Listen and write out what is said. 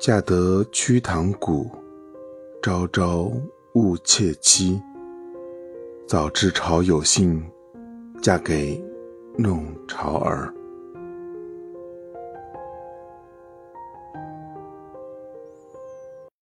嫁得瞿塘古，朝朝误妾妻。早知朝有幸，嫁给弄潮儿。